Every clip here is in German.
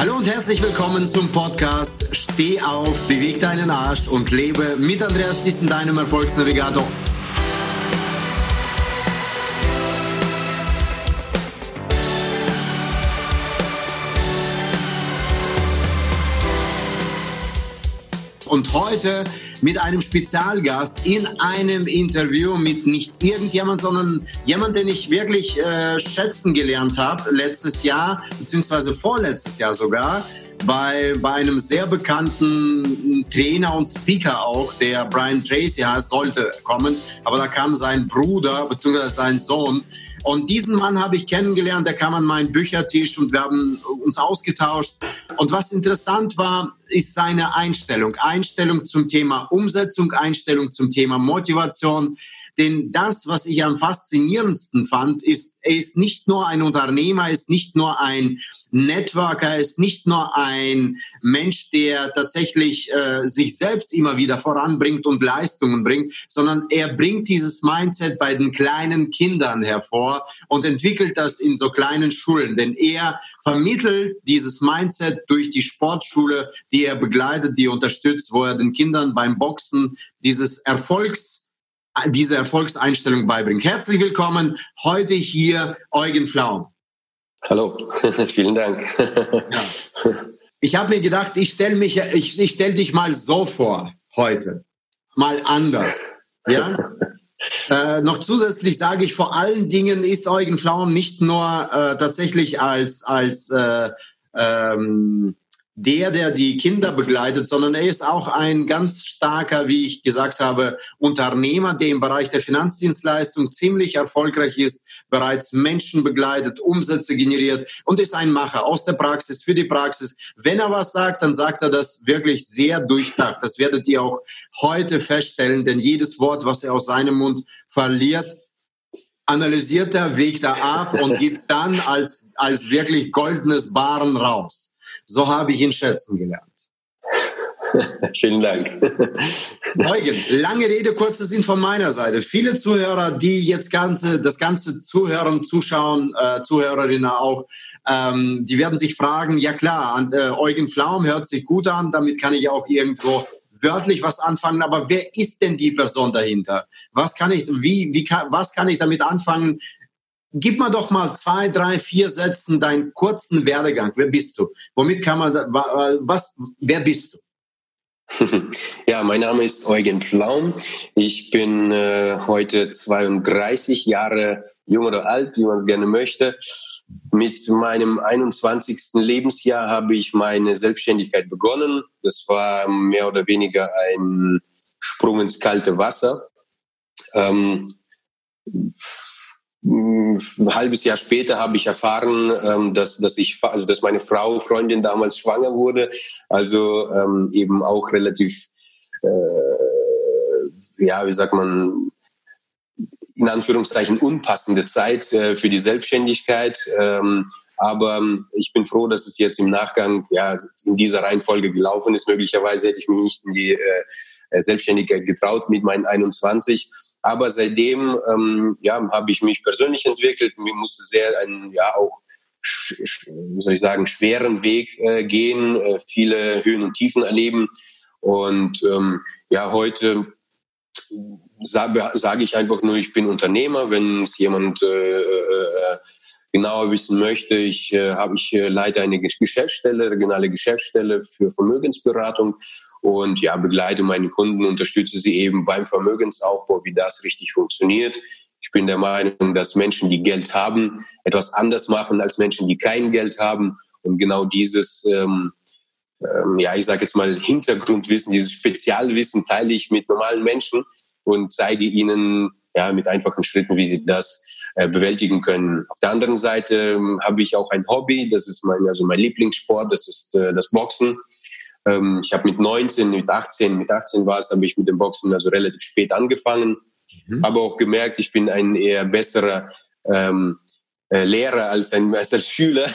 Hallo und herzlich willkommen zum Podcast Steh auf, beweg deinen Arsch und lebe mit Andreas Thyssen, deinem Erfolgsnavigator. Und heute mit einem Spezialgast in einem Interview mit nicht irgendjemand, sondern jemand, den ich wirklich äh, schätzen gelernt habe letztes Jahr, beziehungsweise vorletztes Jahr sogar, bei, bei einem sehr bekannten Trainer und Speaker auch, der Brian Tracy heißt, sollte kommen. Aber da kam sein Bruder, beziehungsweise sein Sohn. Und diesen Mann habe ich kennengelernt, der kam an meinen Büchertisch und wir haben uns ausgetauscht. Und was interessant war, ist seine Einstellung. Einstellung zum Thema Umsetzung, Einstellung zum Thema Motivation. Denn das, was ich am faszinierendsten fand, ist, er ist nicht nur ein Unternehmer, er ist nicht nur ein Networker, er ist nicht nur ein Mensch, der tatsächlich äh, sich selbst immer wieder voranbringt und Leistungen bringt, sondern er bringt dieses Mindset bei den kleinen Kindern hervor und entwickelt das in so kleinen Schulen. Denn er vermittelt dieses Mindset durch die Sportschule, die er begleitet, die er unterstützt, wo er den Kindern beim Boxen dieses Erfolgs diese Erfolgseinstellung beibringt. Herzlich willkommen heute hier Eugen Flaum. Hallo, vielen Dank. Ja. Ich habe mir gedacht, ich stelle mich, ich, ich stelle dich mal so vor heute, mal anders. Ja. Äh, noch zusätzlich sage ich, vor allen Dingen ist Eugen Flaum nicht nur äh, tatsächlich als, als äh, ähm, der, der die Kinder begleitet, sondern er ist auch ein ganz starker, wie ich gesagt habe, Unternehmer, der im Bereich der Finanzdienstleistung ziemlich erfolgreich ist, bereits Menschen begleitet, Umsätze generiert und ist ein Macher aus der Praxis, für die Praxis. Wenn er was sagt, dann sagt er das wirklich sehr durchdacht. Das werdet ihr auch heute feststellen, denn jedes Wort, was er aus seinem Mund verliert, analysiert er, wägt er ab und gibt dann als, als wirklich goldenes Baren raus. So habe ich ihn schätzen gelernt. Vielen Dank. Eugen, lange Rede, kurzer Sinn von meiner Seite. Viele Zuhörer, die jetzt ganze, das ganze Zuhören, Zuschauen, äh, Zuhörerinnen auch, ähm, die werden sich fragen, ja klar, äh, Eugen Flaum hört sich gut an, damit kann ich auch irgendwo wörtlich was anfangen, aber wer ist denn die Person dahinter? Was kann ich, wie, wie kann, was kann ich damit anfangen? Gib mir doch mal zwei, drei, vier Sätzen deinen kurzen Werdegang. Wer bist du? Womit kann man, was, wer bist du? Ja, mein Name ist Eugen Pflaum. Ich bin äh, heute 32 Jahre jung oder alt, wie man es gerne möchte. Mit meinem 21. Lebensjahr habe ich meine Selbstständigkeit begonnen. Das war mehr oder weniger ein Sprung ins kalte Wasser. Ähm, ein halbes Jahr später habe ich erfahren, ähm, dass, dass ich, also dass meine Frau, Freundin damals schwanger wurde, also ähm, eben auch relativ, äh, ja, wie sagt man, in Anführungszeichen unpassende Zeit äh, für die Selbstständigkeit. Ähm, aber ich bin froh, dass es jetzt im Nachgang ja in dieser Reihenfolge gelaufen ist. Möglicherweise hätte ich mich nicht in die äh, Selbstständigkeit getraut mit meinen 21. Aber seitdem ähm, ja, habe ich mich persönlich entwickelt. Mir musste sehr einen, ja, auch, wie soll ich sagen, schweren Weg äh, gehen, äh, viele Höhen und Tiefen erleben. Und ähm, ja, heute sage, sage ich einfach nur, ich bin Unternehmer. Wenn es jemand äh, äh, genauer wissen möchte, ich äh, habe ich äh, leite eine Geschäftsstelle, regionale Geschäftsstelle für Vermögensberatung und ja, begleite meine Kunden, unterstütze sie eben beim Vermögensaufbau, wie das richtig funktioniert. Ich bin der Meinung, dass Menschen, die Geld haben, etwas anders machen als Menschen, die kein Geld haben. Und genau dieses, ähm, ähm, ja, ich sage jetzt mal Hintergrundwissen, dieses Spezialwissen teile ich mit normalen Menschen und zeige ihnen ja mit einfachen Schritten, wie sie das äh, bewältigen können. Auf der anderen Seite ähm, habe ich auch ein Hobby, das ist mein, also mein Lieblingssport, das ist äh, das Boxen. Ähm, ich habe mit 19, mit 18, mit 18 war es, habe ich mit dem Boxen also relativ spät angefangen. Mhm. Habe auch gemerkt, ich bin ein eher besserer ähm, äh, Lehrer als ein, als ein Schüler.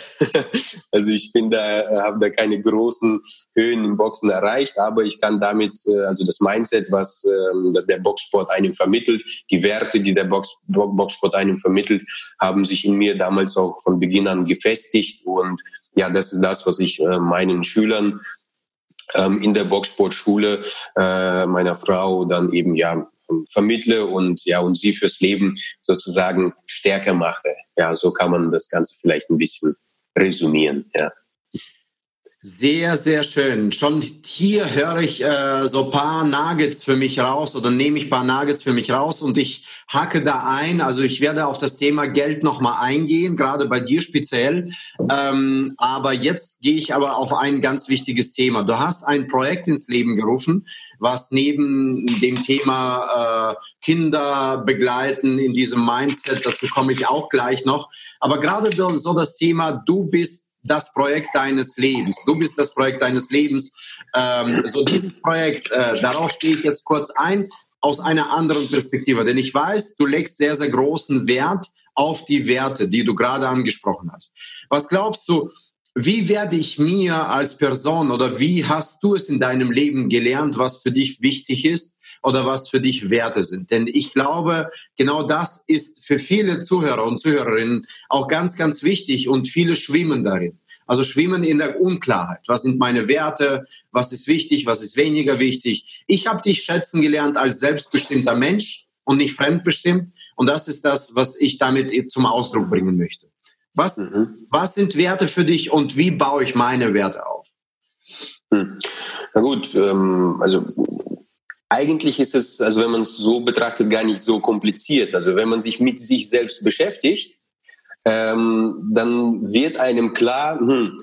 also ich bin da, äh, habe da keine großen Höhen im Boxen erreicht, aber ich kann damit, äh, also das Mindset, was ähm, dass der Boxsport einem vermittelt, die Werte, die der Box, Boxsport einem vermittelt, haben sich in mir damals auch von Beginn an gefestigt und ja, das ist das, was ich äh, meinen Schülern ähm, in der Boxsportschule äh, meiner Frau dann eben ja vermittle und ja und sie fürs Leben sozusagen stärker mache. Ja, so kann man das Ganze vielleicht ein bisschen resümieren. Ja. Sehr, sehr schön. Schon hier höre ich äh, so paar Nuggets für mich raus oder nehme ich paar Nuggets für mich raus und ich hacke da ein. Also ich werde auf das Thema Geld nochmal eingehen, gerade bei dir speziell. Ähm, aber jetzt gehe ich aber auf ein ganz wichtiges Thema. Du hast ein Projekt ins Leben gerufen, was neben dem Thema äh, Kinder begleiten in diesem Mindset, dazu komme ich auch gleich noch. Aber gerade so das Thema, du bist das Projekt deines Lebens. Du bist das Projekt deines Lebens. Ähm, so dieses Projekt, äh, darauf gehe ich jetzt kurz ein, aus einer anderen Perspektive. Denn ich weiß, du legst sehr, sehr großen Wert auf die Werte, die du gerade angesprochen hast. Was glaubst du, wie werde ich mir als Person oder wie hast du es in deinem Leben gelernt, was für dich wichtig ist oder was für dich Werte sind? Denn ich glaube, genau das ist für viele Zuhörer und Zuhörerinnen auch ganz, ganz wichtig und viele schwimmen darin. Also schwimmen in der Unklarheit. Was sind meine Werte? Was ist wichtig? Was ist weniger wichtig? Ich habe dich schätzen gelernt als selbstbestimmter Mensch und nicht fremdbestimmt. Und das ist das, was ich damit zum Ausdruck bringen möchte. Was, mhm. was sind Werte für dich und wie baue ich meine Werte auf? Hm. Na gut, ähm, also eigentlich ist es, also wenn man es so betrachtet, gar nicht so kompliziert. Also wenn man sich mit sich selbst beschäftigt, ähm, dann wird einem klar, hm,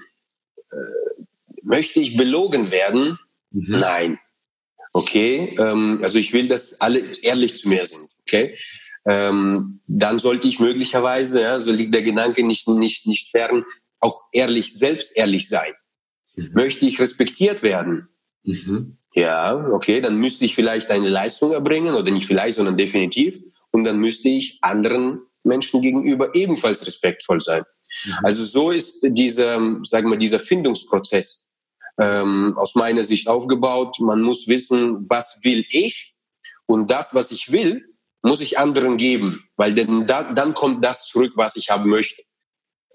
äh, möchte ich belogen werden? Mhm. Nein. Okay, ähm, also ich will, dass alle ehrlich zu mir sind. Okay, ähm, dann sollte ich möglicherweise, ja, so liegt der Gedanke nicht, nicht, nicht fern, auch ehrlich, selbst ehrlich sein. Mhm. Möchte ich respektiert werden? Mhm. Ja, okay, dann müsste ich vielleicht eine Leistung erbringen oder nicht vielleicht, sondern definitiv. Und dann müsste ich anderen Menschen gegenüber ebenfalls respektvoll sein. Mhm. Also so ist dieser, sagen wir, dieser Findungsprozess ähm, aus meiner Sicht aufgebaut. Man muss wissen, was will ich? Und das, was ich will, muss ich anderen geben, weil denn da, dann kommt das zurück, was ich haben möchte.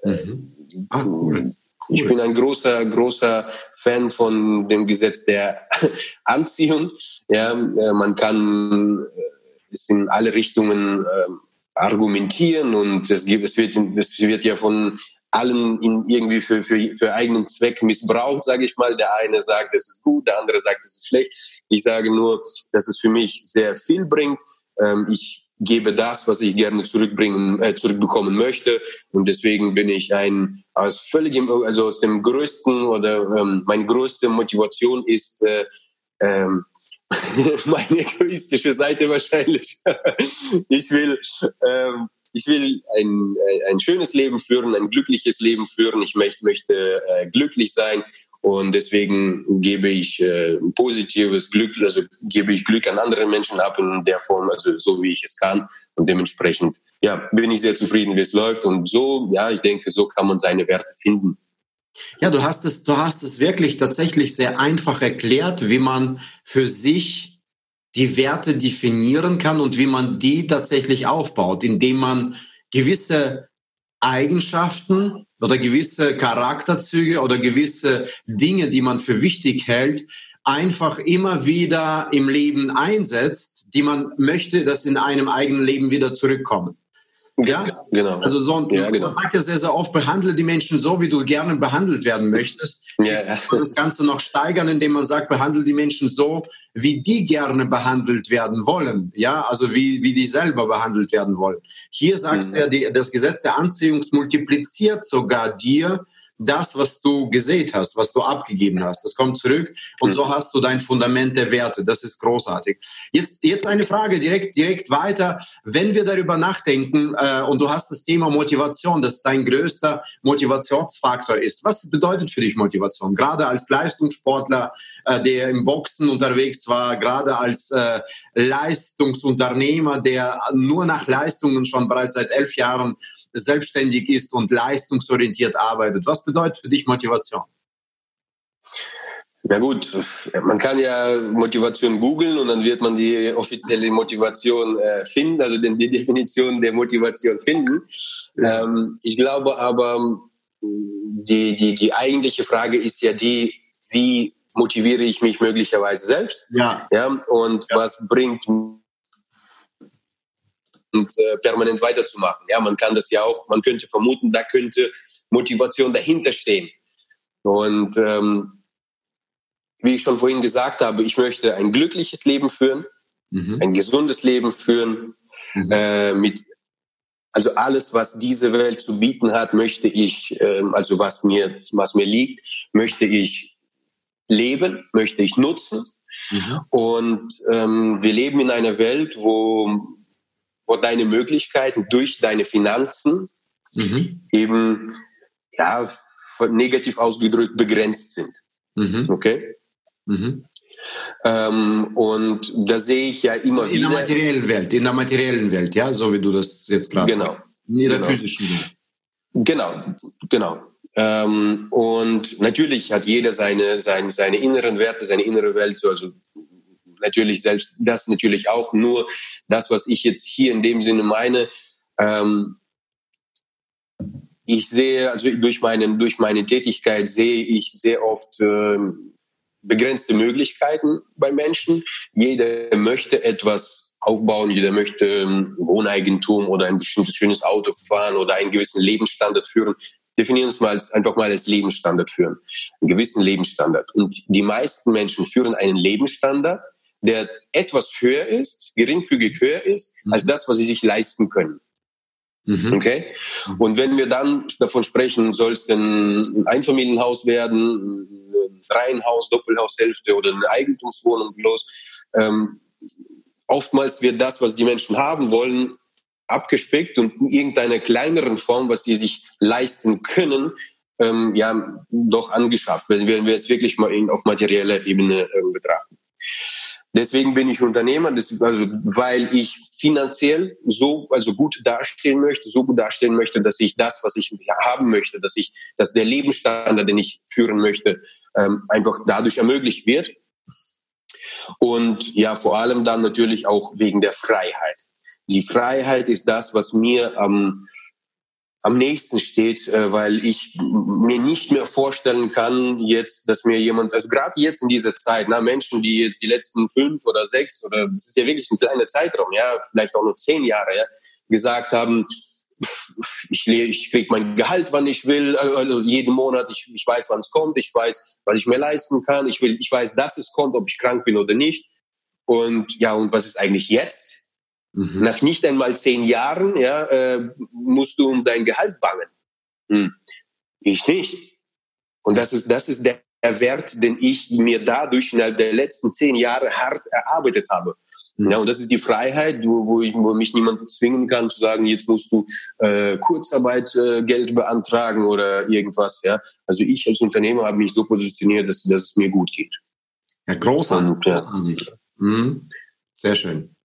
Mhm. Ah, cool. Ich bin ein großer, großer Fan von dem Gesetz der Anziehung. Ja, äh, man kann äh, es in alle Richtungen äh, argumentieren und es, gibt, es, wird, es wird ja von allen in irgendwie für, für, für eigenen Zweck missbraucht, sage ich mal. Der eine sagt, es ist gut, der andere sagt, es ist schlecht. Ich sage nur, dass es für mich sehr viel bringt ähm, ich gebe das, was ich gerne zurückbringen, äh, zurückbekommen möchte. Und deswegen bin ich ein aus völligem, also aus dem größten oder ähm, meine größte Motivation ist äh, ähm, meine egoistische Seite wahrscheinlich. ich will, ähm, ich will ein, ein schönes Leben führen, ein glückliches Leben führen. Ich möchte, möchte äh, glücklich sein und deswegen gebe ich äh, positives Glück, also gebe ich Glück an andere Menschen ab in der Form, also so wie ich es kann. Und dementsprechend, ja, bin ich sehr zufrieden, wie es läuft. Und so, ja, ich denke, so kann man seine Werte finden. Ja, du hast es, du hast es wirklich tatsächlich sehr einfach erklärt, wie man für sich die Werte definieren kann und wie man die tatsächlich aufbaut, indem man gewisse Eigenschaften oder gewisse Charakterzüge oder gewisse Dinge, die man für wichtig hält, einfach immer wieder im Leben einsetzt, die man möchte, dass in einem eigenen Leben wieder zurückkommen. Ja, genau. Also so, ja, genau. man sagt ja sehr, sehr oft, behandle die Menschen so, wie du gerne behandelt werden möchtest. Ja, ja. Das Ganze noch steigern, indem man sagt, behandle die Menschen so, wie die gerne behandelt werden wollen. Ja, also wie, wie die selber behandelt werden wollen. Hier sagst mhm. du ja, die, das Gesetz der Anziehung multipliziert sogar dir das, was du gesät hast, was du abgegeben hast. Das kommt zurück und mhm. so hast du dein Fundament der Werte. Das ist großartig. Jetzt, jetzt eine Frage direkt, direkt weiter. Wenn wir darüber nachdenken äh, und du hast das Thema Motivation, das dein größter Motivationsfaktor ist. Was bedeutet für dich Motivation? Gerade als Leistungssportler, äh, der im Boxen unterwegs war, gerade als äh, Leistungsunternehmer, der nur nach Leistungen schon bereits seit elf Jahren selbstständig ist und leistungsorientiert arbeitet. Was bedeutet für dich Motivation? Ja gut, man kann ja Motivation googeln und dann wird man die offizielle Motivation äh, finden, also die Definition der Motivation finden. Ähm, ich glaube aber, die, die, die eigentliche Frage ist ja die, wie motiviere ich mich möglicherweise selbst? Ja. ja und ja. was bringt und äh, permanent weiterzumachen. Ja, man kann das ja auch, man könnte vermuten, da könnte Motivation dahinter stehen. Und ähm, wie ich schon vorhin gesagt habe, ich möchte ein glückliches Leben führen, mhm. ein gesundes Leben führen, mhm. äh, mit also alles, was diese Welt zu bieten hat, möchte ich, äh, also was mir, was mir liegt, möchte ich leben, möchte ich nutzen. Mhm. Und ähm, wir leben in einer Welt, wo, wo deine Möglichkeiten durch deine Finanzen mhm. eben ja, negativ ausgedrückt begrenzt sind. Mhm. Okay? Mhm. Ähm, und da sehe ich ja immer in wieder. In der materiellen Welt, in der materiellen Welt, ja, so wie du das jetzt gerade. Genau. In der genau. physischen Welt. Genau, genau. Ähm, und natürlich hat jeder seine, seine, seine inneren Werte, seine innere Welt, also natürlich selbst das natürlich auch. Nur das, was ich jetzt hier in dem Sinne meine, ähm, ich sehe, also durch, meinen, durch meine Tätigkeit sehe ich sehr oft äh, begrenzte Möglichkeiten bei Menschen. Jeder möchte etwas aufbauen, jeder möchte ein Wohneigentum oder ein bestimmtes schönes Auto fahren oder einen gewissen Lebensstandard führen. Definieren uns mal als, einfach mal als Lebensstandard führen. Einen gewissen Lebensstandard. Und die meisten Menschen führen einen Lebensstandard, der etwas höher ist, geringfügig höher ist, mhm. als das, was sie sich leisten können. Mhm. Okay? Und wenn wir dann davon sprechen, soll es denn ein Einfamilienhaus werden, ein Reihenhaus, Doppelhaushälfte oder eine Eigentumswohnung bloß, ähm, oftmals wird das, was die Menschen haben wollen, abgespeckt und in irgendeiner kleineren Form, was die sich leisten können, ähm, ja, doch angeschafft, wenn wir, es wirklich mal auf materieller Ebene äh, betrachten. Deswegen bin ich Unternehmer, das, also weil ich finanziell so also gut dastehen möchte, so gut dastehen möchte, dass ich das, was ich haben möchte, dass ich, dass der Lebensstandard, den ich führen möchte, ähm, einfach dadurch ermöglicht wird. Und ja, vor allem dann natürlich auch wegen der Freiheit. Die Freiheit ist das, was mir am am nächsten steht, äh, weil ich mir nicht mehr vorstellen kann, jetzt, dass mir jemand, also gerade jetzt in dieser Zeit, na, Menschen, die jetzt die letzten fünf oder sechs oder das ist ja wirklich ein kleiner Zeitraum, ja, vielleicht auch nur zehn Jahre, ja, gesagt haben, ich, ich kriege mein Gehalt, wann ich will, also jeden Monat, ich, ich weiß, wann es kommt, ich weiß, was ich mir leisten kann, ich will, ich weiß, dass es kommt, ob ich krank bin oder nicht. Und ja, und was ist eigentlich jetzt? Mhm. Nach nicht einmal zehn Jahren ja, äh, musst du um dein Gehalt bangen. Hm. Ich nicht. Und das ist, das ist der Wert, den ich mir dadurch innerhalb der letzten zehn Jahre hart erarbeitet habe. Mhm. Ja, und das ist die Freiheit, wo, ich, wo mich niemand zwingen kann zu sagen, jetzt musst du äh, Kurzarbeit äh, Geld beantragen oder irgendwas. Ja, also ich als Unternehmer habe mich so positioniert, dass, dass es mir gut geht. Ja, großartig. Und, ja. Mhm. Sehr schön.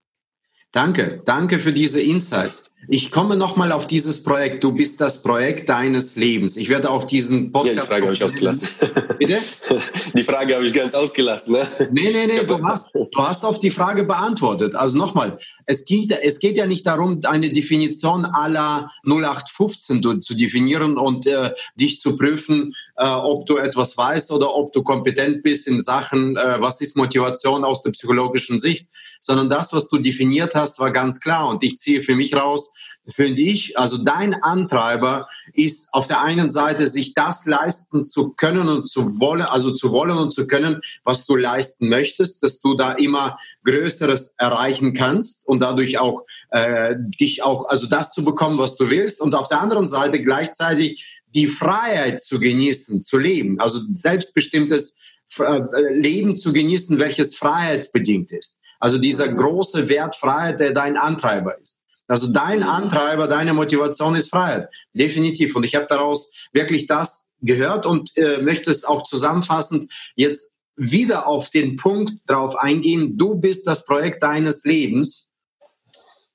Danke, danke für diese Insights. Ich komme nochmal auf dieses Projekt. Du bist das Projekt deines Lebens. Ich werde auch diesen Podcast. Ja, die Frage habe ich ausgelassen. Bitte? Die Frage habe ich ganz ausgelassen. Ne? Nee, nee, nee, du hast, du hast auf die Frage beantwortet. Also nochmal, es geht, es geht ja nicht darum, eine Definition aller 0815 zu definieren und äh, dich zu prüfen, äh, ob du etwas weißt oder ob du kompetent bist in Sachen, äh, was ist Motivation aus der psychologischen Sicht, sondern das, was du definiert hast, war ganz klar. Und ich ziehe für mich raus, finde ich, also dein Antreiber ist auf der einen Seite, sich das leisten zu können und zu wollen, also zu wollen und zu können, was du leisten möchtest, dass du da immer Größeres erreichen kannst und dadurch auch äh, dich auch, also das zu bekommen, was du willst. Und auf der anderen Seite gleichzeitig die Freiheit zu genießen, zu leben, also selbstbestimmtes äh, Leben zu genießen, welches freiheitsbedingt ist. Also dieser große Wert Freiheit, der dein Antreiber ist. Also dein. Antreiber, deine Motivation ist Freiheit. Definitiv. Und ich habe daraus wirklich das gehört und äh, möchte es auch zusammenfassend jetzt wieder auf den Punkt drauf eingehen. Du bist das Projekt deines Lebens.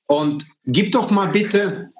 Und gib doch mal bitte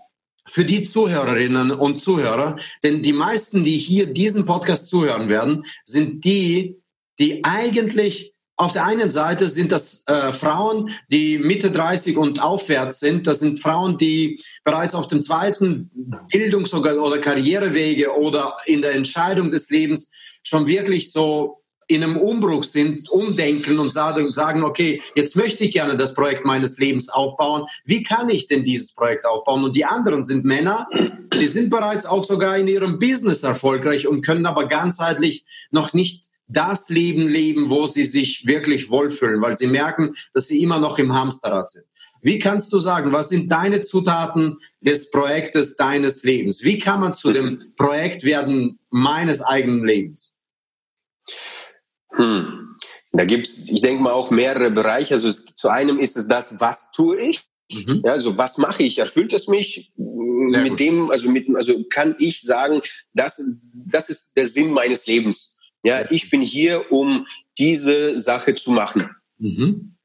für die Zuhörerinnen und Zuhörer, denn die meisten, die hier diesen Podcast zuhören werden, sind die, die eigentlich auf der einen Seite sind das äh, Frauen, die Mitte 30 und aufwärts sind. Das sind Frauen, die bereits auf dem zweiten Bildungs- oder Karrierewege oder in der Entscheidung des Lebens schon wirklich so in einem Umbruch sind, umdenken und sagen, okay, jetzt möchte ich gerne das Projekt meines Lebens aufbauen. Wie kann ich denn dieses Projekt aufbauen? Und die anderen sind Männer, die sind bereits auch sogar in ihrem Business erfolgreich und können aber ganzheitlich noch nicht das Leben leben, wo sie sich wirklich wohlfühlen, weil sie merken, dass sie immer noch im Hamsterrad sind. Wie kannst du sagen, was sind deine Zutaten des Projektes deines Lebens? Wie kann man zu dem Projekt werden meines eigenen Lebens? Hm. Da gibt's, ich denke mal, auch mehrere Bereiche. Also es, zu einem ist es das, was tue ich? Mhm. Ja, also was mache ich? Erfüllt es mich? Sehr mit gut. dem, also mit, also kann ich sagen, das, das ist der Sinn meines Lebens. Ja, ich bin hier, um diese Sache zu machen. Mhm.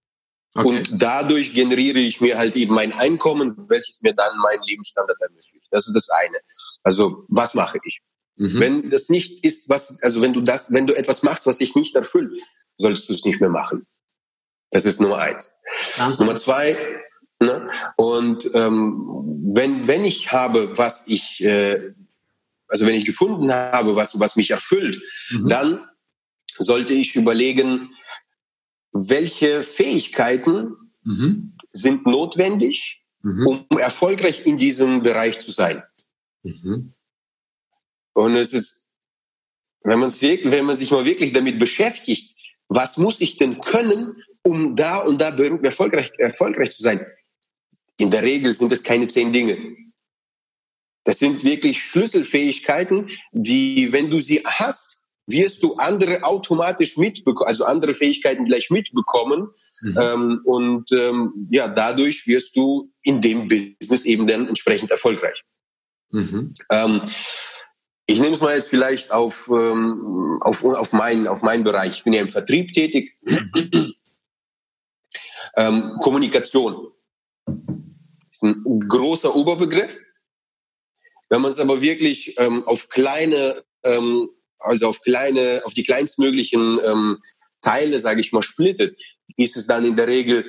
Okay. Und dadurch generiere ich mir halt eben mein Einkommen, welches mir dann meinen Lebensstandard ermöglicht. Das ist das eine. Also, was mache ich? Mhm. Wenn das nicht ist, was, also wenn du das, wenn du etwas machst, was dich nicht erfüllt, solltest du es nicht mehr machen. Das ist Nummer eins. Ganz Nummer zwei, ne? und ähm, wenn, wenn ich habe, was ich, äh, also wenn ich gefunden habe, was, was mich erfüllt, mhm. dann sollte ich überlegen, welche Fähigkeiten mhm. sind notwendig, mhm. um erfolgreich in diesem Bereich zu sein. Mhm. Und es ist, wenn man, wenn man sich mal wirklich damit beschäftigt, was muss ich denn können, um da und da erfolgreich, erfolgreich zu sein? In der Regel sind es keine zehn Dinge. Das sind wirklich Schlüsselfähigkeiten, die, wenn du sie hast, wirst du andere automatisch mitbekommen, also andere Fähigkeiten gleich mitbekommen. Mhm. Ähm, und ähm, ja, dadurch wirst du in dem Business eben dann entsprechend erfolgreich. Mhm. Ähm, ich nehme es mal jetzt vielleicht auf, ähm, auf, auf, meinen, auf meinen Bereich. Ich bin ja im Vertrieb tätig. ähm, Kommunikation ist ein großer Oberbegriff. Wenn man es aber wirklich ähm, auf kleine, ähm, also auf kleine, auf die kleinstmöglichen ähm, Teile, sage ich mal, splittet, ist es dann in der Regel,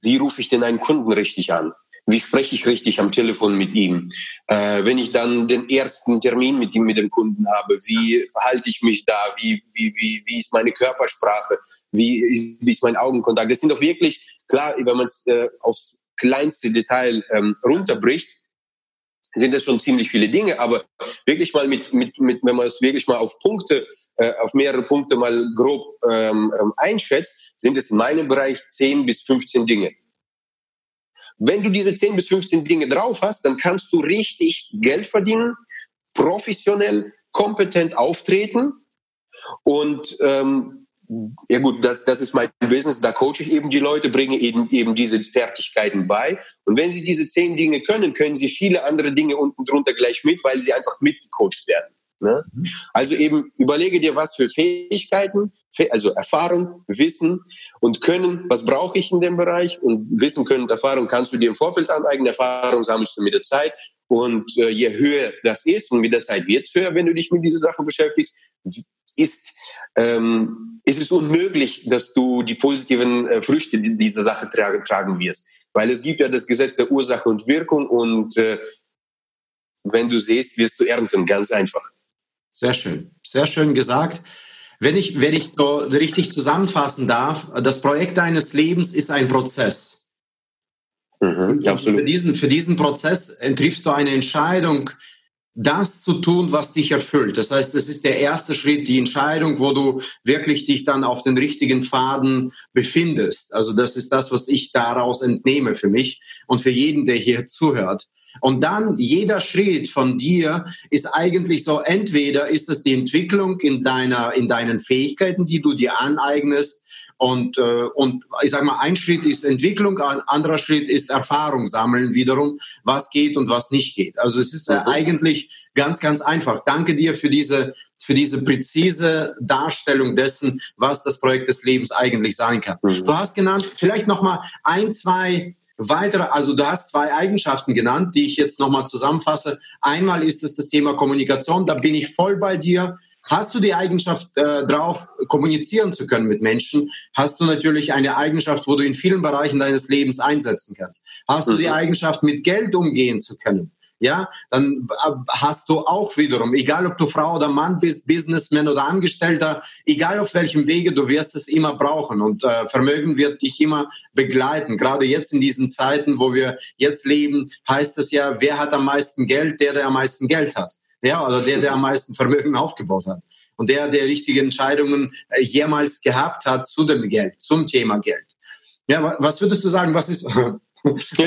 wie rufe ich denn einen Kunden richtig an? Wie spreche ich richtig am Telefon mit ihm? Äh, wenn ich dann den ersten Termin mit ihm, mit dem Kunden habe, wie verhalte ich mich da? Wie, wie, wie, wie ist meine Körpersprache? Wie, wie ist mein Augenkontakt? Das sind doch wirklich, klar, wenn man es äh, aufs kleinste Detail ähm, runterbricht, sind das schon ziemlich viele Dinge, aber wirklich mal mit, mit, mit wenn man es wirklich mal auf Punkte, äh, auf mehrere Punkte mal grob ähm, ähm einschätzt, sind es in meinem Bereich 10 bis 15 Dinge. Wenn du diese 10 bis 15 Dinge drauf hast, dann kannst du richtig Geld verdienen, professionell, kompetent auftreten. Und ähm, ja gut, das, das ist mein Business, da coache ich eben die Leute, bringe eben, eben diese Fertigkeiten bei. Und wenn sie diese zehn Dinge können, können sie viele andere Dinge unten drunter gleich mit, weil sie einfach mitgecoacht werden. Ne? Mhm. Also eben überlege dir, was für Fähigkeiten, also Erfahrung, Wissen, und Können, was brauche ich in dem Bereich? Und Wissen, Können und Erfahrung kannst du dir im Vorfeld aneignen. Erfahrung sammelst du mit der Zeit. Und äh, je höher das ist, und mit der Zeit wird es höher, wenn du dich mit dieser Sache beschäftigst, ist, ähm, ist es unmöglich, dass du die positiven äh, Früchte dieser Sache tragen, tragen wirst. Weil es gibt ja das Gesetz der Ursache und Wirkung und äh, wenn du siehst, wirst du ernten, ganz einfach. Sehr schön, sehr schön gesagt. Wenn ich, wenn ich so richtig zusammenfassen darf, das Projekt deines Lebens ist ein Prozess. Mhm, absolut. Für diesen, für diesen Prozess triffst du eine Entscheidung, das zu tun, was dich erfüllt. Das heißt, das ist der erste Schritt, die Entscheidung, wo du wirklich dich dann auf den richtigen Faden befindest. Also das ist das, was ich daraus entnehme für mich und für jeden, der hier zuhört. Und dann jeder Schritt von dir ist eigentlich so, entweder ist es die Entwicklung in deiner, in deinen Fähigkeiten, die du dir aneignest, und, äh, und ich sage mal, ein Schritt ist Entwicklung, ein anderer Schritt ist Erfahrung sammeln wiederum, was geht und was nicht geht. Also es ist äh, eigentlich ganz, ganz einfach. Danke dir für diese, für diese präzise Darstellung dessen, was das Projekt des Lebens eigentlich sein kann. Mhm. Du hast genannt, vielleicht noch mal ein, zwei weitere, also du hast zwei Eigenschaften genannt, die ich jetzt nochmal zusammenfasse. Einmal ist es das Thema Kommunikation, da bin ich voll bei dir. Hast du die Eigenschaft äh, drauf, kommunizieren zu können mit Menschen, hast du natürlich eine Eigenschaft, wo du in vielen Bereichen deines Lebens einsetzen kannst. Hast du die mhm. Eigenschaft, mit Geld umgehen zu können, ja, dann äh, hast du auch wiederum, egal ob du Frau oder Mann bist, Businessman oder Angestellter, egal auf welchem Wege, du wirst es immer brauchen und äh, Vermögen wird dich immer begleiten. Gerade jetzt in diesen Zeiten, wo wir jetzt leben, heißt es ja, wer hat am meisten Geld? Der, der am meisten Geld hat. Ja, oder der, der am meisten Vermögen aufgebaut hat. Und der, der richtige Entscheidungen äh, jemals gehabt hat zu dem Geld, zum Thema Geld. Ja, was würdest du sagen, was ist, was,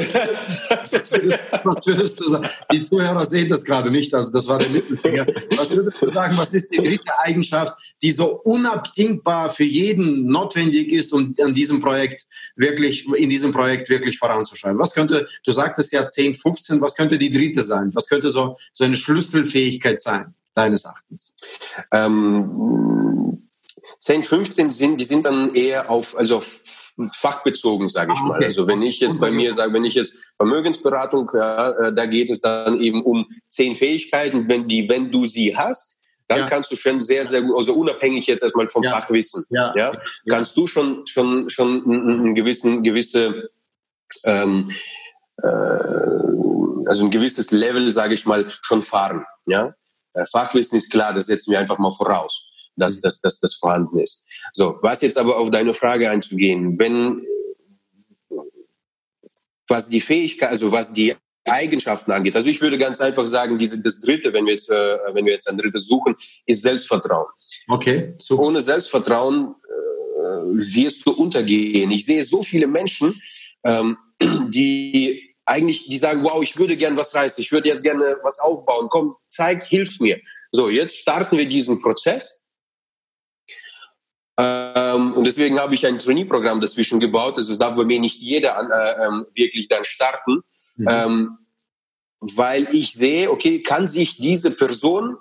würdest, was, würdest, du sagen? Die Zuhörer sehen das gerade nicht, also das war der Mittelfinger. Was würdest du sagen, was ist die dritte Eigenschaft, die so unabdingbar für jeden notwendig ist, um an diesem Projekt wirklich, in diesem Projekt wirklich voranzuschreiben? Was könnte, du sagtest ja 10, 15, was könnte die dritte sein? Was könnte so, so eine Schlüsselfähigkeit sein, deines Erachtens? Ähm, 10, 15 sind, die sind dann eher auf, also auf fachbezogen, sage ich ah, okay. mal. Also wenn ich jetzt bei mir sage, wenn ich jetzt Vermögensberatung, ja, äh, da geht es dann eben um zehn Fähigkeiten, wenn die, wenn du sie hast, dann ja. kannst du schon sehr, sehr gut, also unabhängig jetzt erstmal vom ja. Fachwissen, ja. ja, kannst du schon, schon, schon einen gewissen, gewisse, ähm, äh, also ein gewisses Level, sage ich mal, schon fahren, ja. Äh, Fachwissen ist klar, das setzen wir einfach mal voraus dass, mhm. dass, dass das vorhanden ist. So, was jetzt aber auf deine Frage einzugehen, wenn was die Fähigkeit, also was die Eigenschaften angeht. Also ich würde ganz einfach sagen, diese, das Dritte, wenn wir jetzt, äh, wenn wir jetzt ein Drittes suchen, ist Selbstvertrauen. Okay. Super. Ohne Selbstvertrauen äh, wirst du untergehen. Ich sehe so viele Menschen, ähm, die eigentlich, die sagen, wow, ich würde gern was reißen, ich würde jetzt gerne was aufbauen. Komm, zeig, hilf mir. So, jetzt starten wir diesen Prozess ähm, und deswegen habe ich ein Trainee-Programm dazwischen gebaut. Also es darf bei mir nicht jeder an, äh, ähm, wirklich dann starten, mhm. ähm, weil ich sehe, okay, kann sich diese Person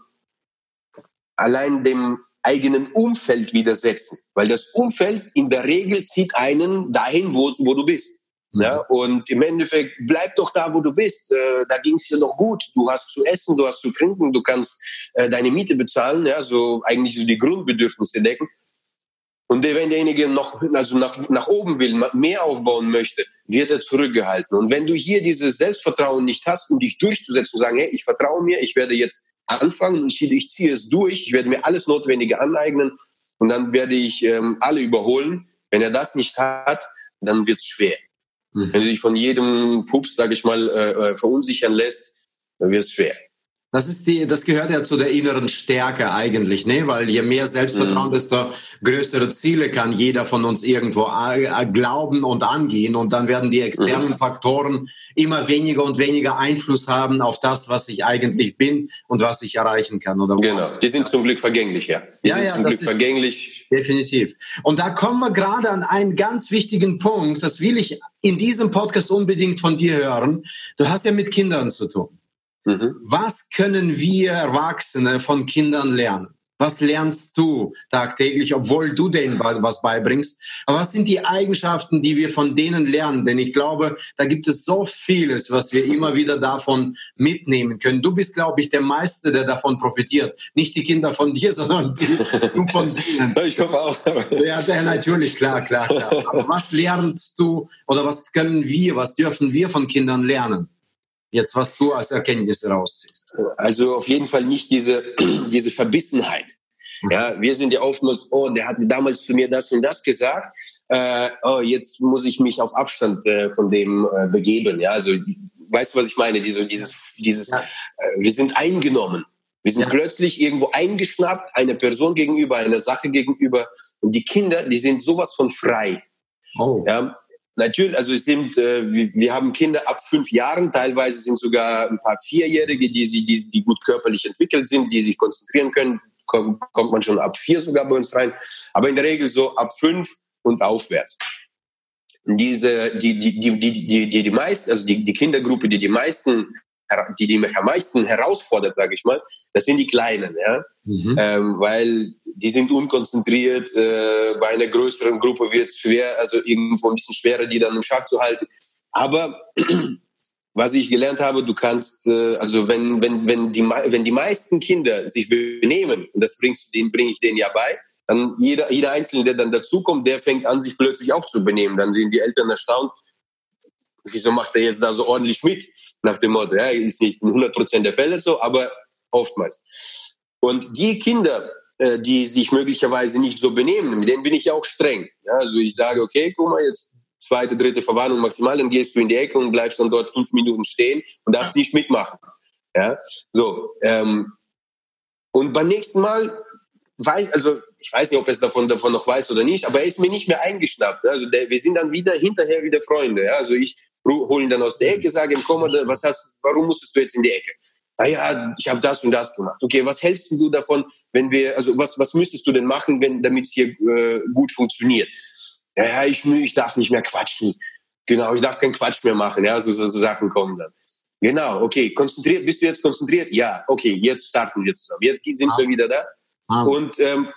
allein dem eigenen Umfeld widersetzen, weil das Umfeld in der Regel zieht einen dahin, wo, wo du bist. Mhm. Ja, und im Endeffekt bleib doch da, wo du bist. Äh, da ging es dir noch gut. Du hast zu essen, du hast zu trinken, du kannst äh, deine Miete bezahlen, ja, so eigentlich so die Grundbedürfnisse decken. Und wenn derjenige noch, also nach, nach oben will, mehr aufbauen möchte, wird er zurückgehalten. Und wenn du hier dieses Selbstvertrauen nicht hast, um dich durchzusetzen, und sagen, hey, ich vertraue mir, ich werde jetzt anfangen und ich, ziehe es durch, ich werde mir alles Notwendige aneignen und dann werde ich ähm, alle überholen. Wenn er das nicht hat, dann wird es schwer. Mhm. Wenn du dich von jedem Pups, sage ich mal, äh, äh, verunsichern lässt, dann wird es schwer. Das ist die, das gehört ja zu der inneren Stärke eigentlich, ne? Weil je mehr Selbstvertrauen, mhm. desto größere Ziele kann jeder von uns irgendwo glauben und angehen. Und dann werden die externen mhm. Faktoren immer weniger und weniger Einfluss haben auf das, was ich eigentlich bin und was ich erreichen kann. Oder genau. Die sind zum Glück vergänglich, ja. Die ja, sind ja, zum Glück vergänglich. Definitiv. Und da kommen wir gerade an einen ganz wichtigen Punkt. Das will ich in diesem Podcast unbedingt von dir hören. Du hast ja mit Kindern zu tun. Mhm. Was können wir Erwachsene von Kindern lernen? Was lernst du tagtäglich, obwohl du denen was beibringst? Aber was sind die Eigenschaften, die wir von denen lernen? Denn ich glaube, da gibt es so vieles, was wir immer wieder davon mitnehmen können. Du bist, glaube ich, der Meister, der davon profitiert. Nicht die Kinder von dir, sondern die, du von denen. Ich hoffe auch. Ja, natürlich, klar, klar, klar. Aber was lernst du oder was können wir, was dürfen wir von Kindern lernen? Jetzt, was du als Erkenntnis rausziehst. Also auf jeden Fall nicht diese, diese Verbissenheit. Mhm. Ja, wir sind ja oftmals, oh, der hat damals zu mir das und das gesagt. Äh, oh, jetzt muss ich mich auf Abstand äh, von dem äh, begeben. Ja, also weißt du, was ich meine? Diese, dieses, dieses, ja. äh, wir sind eingenommen. Wir sind ja. plötzlich irgendwo eingeschnappt, einer Person gegenüber, einer Sache gegenüber. Und die Kinder, die sind sowas von frei. Oh. Ja, Natürlich, also es sind, äh, wir haben Kinder ab fünf Jahren, teilweise sind sogar ein paar Vierjährige, die, die, die gut körperlich entwickelt sind, die sich konzentrieren können, kommt, kommt man schon ab vier sogar bei uns rein, aber in der Regel so ab fünf und aufwärts. Diese, die, die, die, die, die, die, die meisten, also die, die Kindergruppe, die die meisten die die mich am meisten herausfordert, sage ich mal, das sind die Kleinen, ja, mhm. ähm, weil die sind unkonzentriert. Äh, bei einer größeren Gruppe wird es schwer, also irgendwo ein bisschen schwerer, die dann im Schach zu halten. Aber was ich gelernt habe, du kannst, äh, also wenn, wenn, wenn, die, wenn die meisten Kinder sich benehmen, und das bringst du denen, bringe ich denen ja bei, dann jeder, jeder Einzelne, der dann dazukommt, der fängt an, sich plötzlich auch zu benehmen. Dann sind die Eltern erstaunt, wieso macht er jetzt da so ordentlich mit? Nach dem Motto, ja, ist nicht in 100 Prozent der Fälle so, aber oftmals. Und die Kinder, äh, die sich möglicherweise nicht so benehmen, mit denen bin ich ja auch streng. Ja, also ich sage, okay, guck mal, jetzt zweite, dritte Verwarnung maximal, dann gehst du in die Ecke und bleibst dann dort fünf Minuten stehen und darfst nicht mitmachen. Ja, so. Ähm, und beim nächsten Mal weiß, also ich weiß nicht, ob er es davon, davon noch weiß oder nicht, aber er ist mir nicht mehr eingeschnappt. Also der, wir sind dann wieder hinterher wieder Freunde. Ja? Also ich hole ihn dann aus der Ecke, sage ihm, komm, was hast, warum musstest du jetzt in die Ecke? Naja, ich habe das und das gemacht. Okay, was hältst du davon, wenn wir, also was, was müsstest du denn machen, wenn damit es hier äh, gut funktioniert? Ja, ja, ich, ich darf nicht mehr quatschen. Genau, ich darf keinen Quatsch mehr machen. Ja, so, so, so Sachen kommen dann. Genau, okay, konzentriert, bist du jetzt konzentriert? Ja, okay, jetzt starten wir zusammen. Jetzt sind ah. wir wieder da. Ah. Und ähm,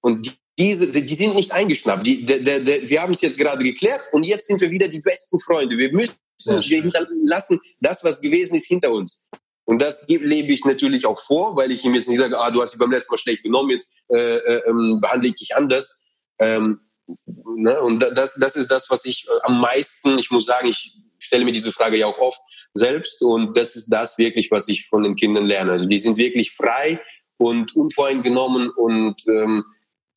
und diese, die sind nicht eingeschnappt. Die, der, der, der, wir haben es jetzt gerade geklärt und jetzt sind wir wieder die besten Freunde. Wir müssen wir hinterlassen das, was gewesen ist, hinter uns. Und das lebe ich natürlich auch vor, weil ich ihm jetzt nicht sage, ah, du hast dich beim letzten Mal schlecht genommen, jetzt äh, äh, ähm, behandle ich dich anders. Ähm, ne? Und das, das ist das, was ich äh, am meisten, ich muss sagen, ich stelle mir diese Frage ja auch oft selbst und das ist das wirklich, was ich von den Kindern lerne. Also die sind wirklich frei und unvoreingenommen und ähm,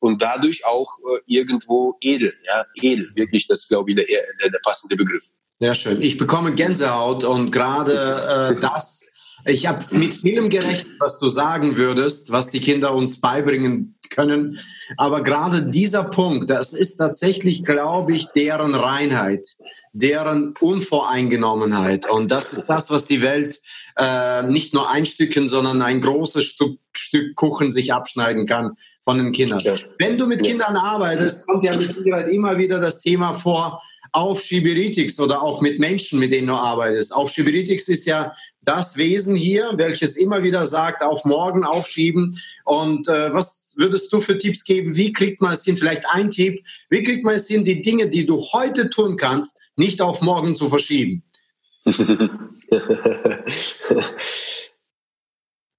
und dadurch auch äh, irgendwo edel, ja, edel, wirklich, das ist, glaube ich, der, der, der passende Begriff. Sehr schön. Ich bekomme Gänsehaut und gerade äh, das, ich habe mit vielem gerechnet, was du sagen würdest, was die Kinder uns beibringen können. Aber gerade dieser Punkt, das ist tatsächlich, glaube ich, deren Reinheit, deren Unvoreingenommenheit. Und das ist das, was die Welt äh, nicht nur ein Stückchen, sondern ein großes Stück, Stück Kuchen sich abschneiden kann von den Kindern. Ja. Wenn du mit Kindern arbeitest, kommt ja mit Sicherheit immer wieder das Thema vor, auf Schiberitics oder auch mit Menschen, mit denen du arbeitest. Auf Schiberitics ist ja das Wesen hier, welches immer wieder sagt, auf morgen aufschieben. Und äh, was würdest du für Tipps geben? Wie kriegt man es hin? Vielleicht ein Tipp. Wie kriegt man es hin, die Dinge, die du heute tun kannst, nicht auf morgen zu verschieben?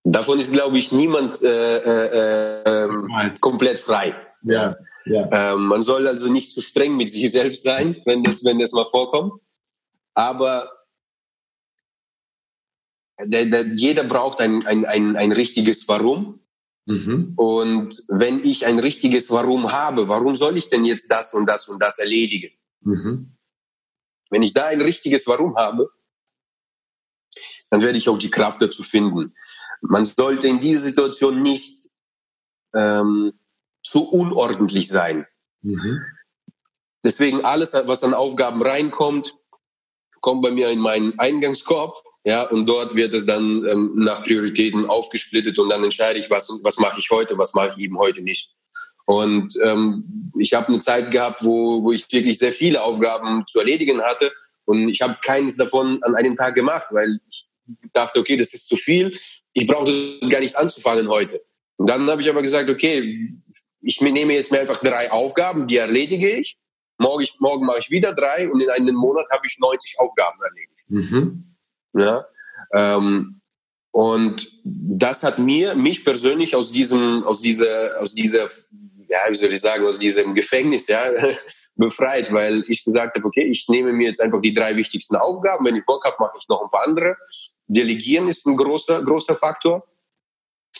Davon ist, glaube ich, niemand äh, äh, äh, komplett frei. Ja, ja. Ähm, man soll also nicht zu streng mit sich selbst sein, wenn das, wenn das mal vorkommt. Aber der, der, jeder braucht ein, ein, ein, ein richtiges Warum. Mhm. Und wenn ich ein richtiges Warum habe, warum soll ich denn jetzt das und das und das erledigen? Mhm. Wenn ich da ein richtiges Warum habe, dann werde ich auch die Kraft dazu finden. Man sollte in dieser Situation nicht ähm, zu unordentlich sein. Mhm. Deswegen alles, was an Aufgaben reinkommt, kommt bei mir in meinen Eingangskorb. Ja, und dort wird es dann ähm, nach Prioritäten aufgesplittet und dann entscheide ich, was, was mache ich heute, was mache ich eben heute nicht. Und ähm, ich habe eine Zeit gehabt, wo, wo ich wirklich sehr viele Aufgaben zu erledigen hatte und ich habe keines davon an einem Tag gemacht, weil ich dachte, okay, das ist zu viel, ich brauche das gar nicht anzufangen heute. Und dann habe ich aber gesagt, okay, ich nehme jetzt mir einfach drei Aufgaben, die erledige ich. Morgen, morgen mache ich wieder drei und in einem Monat habe ich 90 Aufgaben erledigt. Mhm. Ja, ähm, und das hat mir, mich persönlich aus diesem, aus dieser, aus dieser, ja, wie soll ich sagen, aus diesem Gefängnis, ja, befreit, weil ich gesagt habe, okay, ich nehme mir jetzt einfach die drei wichtigsten Aufgaben. Wenn ich Bock habe, mache ich noch ein paar andere. Delegieren ist ein großer, großer Faktor.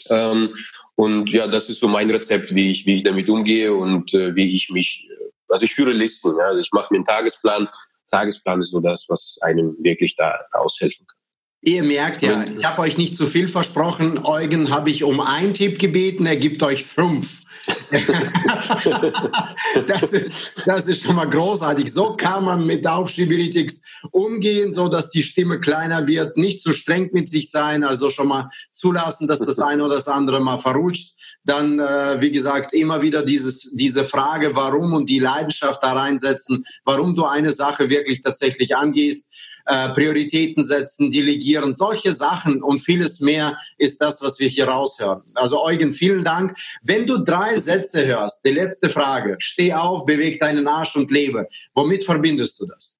Ähm, und ja, das ist so mein Rezept, wie ich, wie ich damit umgehe und äh, wie ich mich, äh, also ich führe Listen. Ja? Also ich mache mir einen Tagesplan. Tagesplan ist so das, was einem wirklich da aushelfen kann. Ihr merkt ja, ich habe euch nicht zu viel versprochen. Eugen habe ich um einen Tipp gebeten, er gibt euch fünf. das, ist, das ist schon mal großartig. So kann man mit Aufschieberitis umgehen, so dass die Stimme kleiner wird, nicht zu streng mit sich sein, also schon mal zulassen, dass das eine oder das andere mal verrutscht. Dann, äh, wie gesagt, immer wieder dieses, diese Frage, warum und die Leidenschaft da reinsetzen, warum du eine Sache wirklich tatsächlich angehst äh, Prioritäten setzen, delegieren, solche Sachen und vieles mehr ist das, was wir hier raushören. Also Eugen, vielen Dank. Wenn du drei Sätze hörst, die letzte Frage, steh auf, beweg deinen Arsch und lebe. Womit verbindest du das?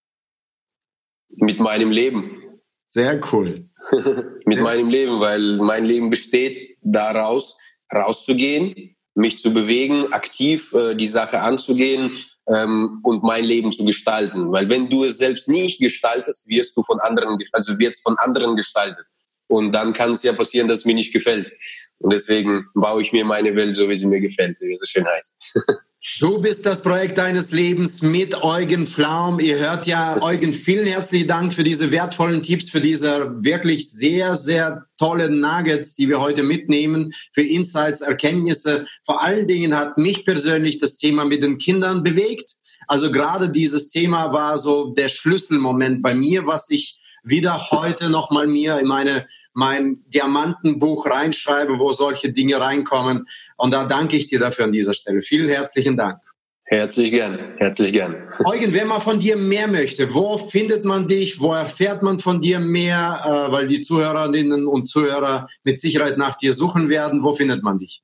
Mit meinem Leben. Sehr cool. Mit ja. meinem Leben, weil mein Leben besteht daraus, rauszugehen, mich zu bewegen, aktiv äh, die Sache anzugehen ähm, und mein Leben zu gestalten. Weil wenn du es selbst nicht gestaltest, wirst du von anderen, also wird es von anderen gestaltet. Und dann kann es ja passieren, dass es mir nicht gefällt. Und deswegen baue ich mir meine Welt so, wie sie mir gefällt, wie es so schön heißt. Du bist das Projekt deines Lebens mit Eugen Flaum. Ihr hört ja, Eugen, vielen herzlichen Dank für diese wertvollen Tipps, für diese wirklich sehr, sehr tollen Nuggets, die wir heute mitnehmen, für Insights, Erkenntnisse. Vor allen Dingen hat mich persönlich das Thema mit den Kindern bewegt. Also gerade dieses Thema war so der Schlüsselmoment bei mir, was ich wieder heute nochmal mir in meine mein Diamantenbuch reinschreibe, wo solche Dinge reinkommen. Und da danke ich dir dafür an dieser Stelle. Vielen herzlichen Dank. Herzlich gern, herzlich gern. Eugen, wer mal von dir mehr möchte, wo findet man dich, wo erfährt man von dir mehr, äh, weil die Zuhörerinnen und Zuhörer mit Sicherheit nach dir suchen werden, wo findet man dich?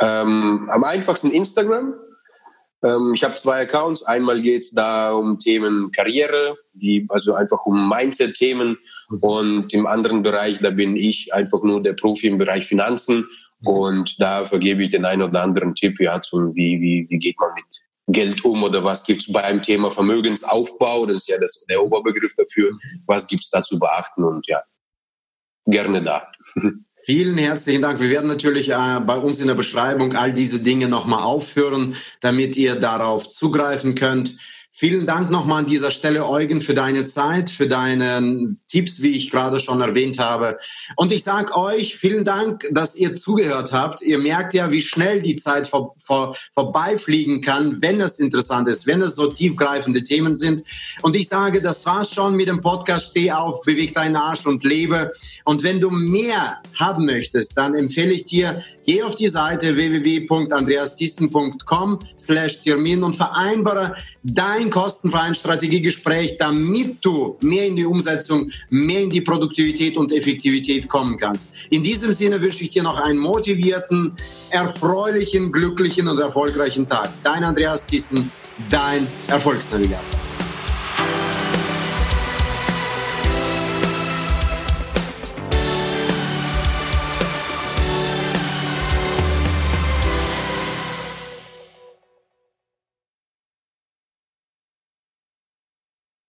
Ähm, am einfachsten Instagram, ähm, ich habe zwei Accounts. Einmal geht es da um Themen Karriere, die, also einfach um Mindset-Themen. Mhm. Und im anderen Bereich, da bin ich einfach nur der Profi im Bereich Finanzen. Mhm. Und da vergebe ich den einen oder anderen Tipp, ja, zum wie, wie, wie geht man mit Geld um oder was gibt es beim Thema Vermögensaufbau, das ist ja das, der Oberbegriff dafür, mhm. was gibt es da zu beachten und ja, gerne da. Vielen herzlichen Dank. Wir werden natürlich äh, bei uns in der Beschreibung all diese Dinge nochmal aufführen, damit ihr darauf zugreifen könnt. Vielen Dank nochmal an dieser Stelle, Eugen, für deine Zeit, für deine Tipps, wie ich gerade schon erwähnt habe. Und ich sage euch vielen Dank, dass ihr zugehört habt. Ihr merkt ja, wie schnell die Zeit vor, vor, vorbeifliegen kann, wenn es interessant ist, wenn es so tiefgreifende Themen sind. Und ich sage, das war's schon mit dem Podcast Steh auf, beweg deinen Arsch und lebe. Und wenn du mehr haben möchtest, dann empfehle ich dir, geh auf die Seite www.andreasthyssen.com slash Termin und vereinbare dein ein kostenfreien Strategiegespräch, damit du mehr in die Umsetzung, mehr in die Produktivität und Effektivität kommen kannst. In diesem Sinne wünsche ich dir noch einen motivierten, erfreulichen, glücklichen und erfolgreichen Tag. Dein Andreas Thyssen, dein Erfolgsnavigator.